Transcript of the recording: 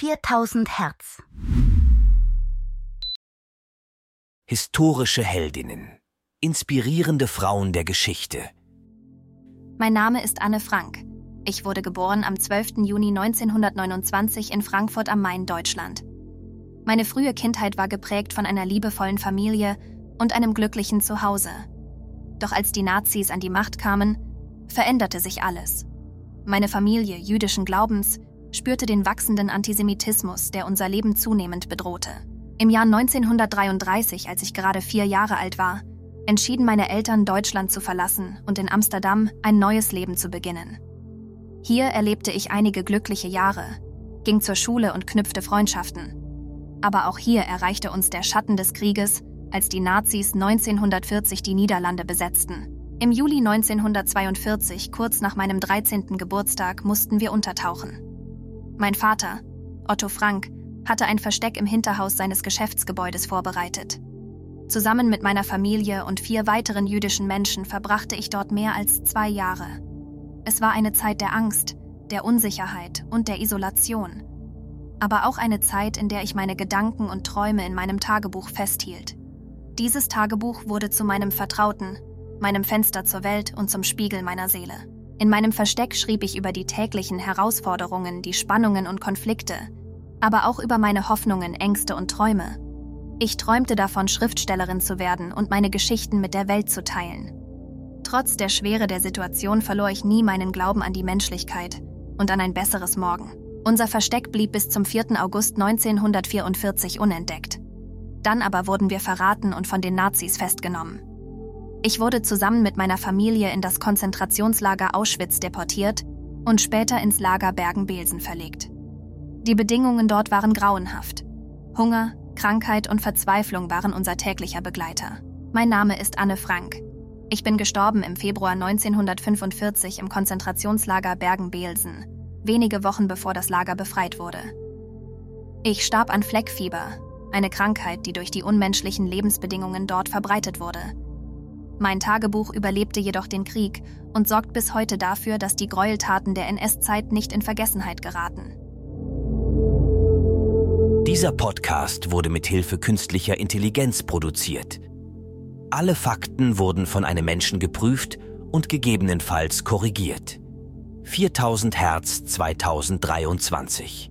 4000 Hertz. Historische Heldinnen. Inspirierende Frauen der Geschichte. Mein Name ist Anne Frank. Ich wurde geboren am 12. Juni 1929 in Frankfurt am Main, Deutschland. Meine frühe Kindheit war geprägt von einer liebevollen Familie und einem glücklichen Zuhause. Doch als die Nazis an die Macht kamen, veränderte sich alles. Meine Familie jüdischen Glaubens spürte den wachsenden Antisemitismus, der unser Leben zunehmend bedrohte. Im Jahr 1933, als ich gerade vier Jahre alt war, entschieden meine Eltern, Deutschland zu verlassen und in Amsterdam ein neues Leben zu beginnen. Hier erlebte ich einige glückliche Jahre, ging zur Schule und knüpfte Freundschaften. Aber auch hier erreichte uns der Schatten des Krieges, als die Nazis 1940 die Niederlande besetzten. Im Juli 1942, kurz nach meinem 13. Geburtstag, mussten wir untertauchen. Mein Vater, Otto Frank, hatte ein Versteck im Hinterhaus seines Geschäftsgebäudes vorbereitet. Zusammen mit meiner Familie und vier weiteren jüdischen Menschen verbrachte ich dort mehr als zwei Jahre. Es war eine Zeit der Angst, der Unsicherheit und der Isolation. Aber auch eine Zeit, in der ich meine Gedanken und Träume in meinem Tagebuch festhielt. Dieses Tagebuch wurde zu meinem Vertrauten, meinem Fenster zur Welt und zum Spiegel meiner Seele. In meinem Versteck schrieb ich über die täglichen Herausforderungen, die Spannungen und Konflikte, aber auch über meine Hoffnungen, Ängste und Träume. Ich träumte davon, Schriftstellerin zu werden und meine Geschichten mit der Welt zu teilen. Trotz der Schwere der Situation verlor ich nie meinen Glauben an die Menschlichkeit und an ein besseres Morgen. Unser Versteck blieb bis zum 4. August 1944 unentdeckt. Dann aber wurden wir verraten und von den Nazis festgenommen. Ich wurde zusammen mit meiner Familie in das Konzentrationslager Auschwitz deportiert und später ins Lager Bergen-Belsen verlegt. Die Bedingungen dort waren grauenhaft. Hunger, Krankheit und Verzweiflung waren unser täglicher Begleiter. Mein Name ist Anne Frank. Ich bin gestorben im Februar 1945 im Konzentrationslager Bergen-Belsen, wenige Wochen bevor das Lager befreit wurde. Ich starb an Fleckfieber, eine Krankheit, die durch die unmenschlichen Lebensbedingungen dort verbreitet wurde. Mein Tagebuch überlebte jedoch den Krieg und sorgt bis heute dafür, dass die Gräueltaten der NS-Zeit nicht in Vergessenheit geraten. Dieser Podcast wurde mit Hilfe künstlicher Intelligenz produziert. Alle Fakten wurden von einem Menschen geprüft und gegebenenfalls korrigiert. 4000 Hertz 2023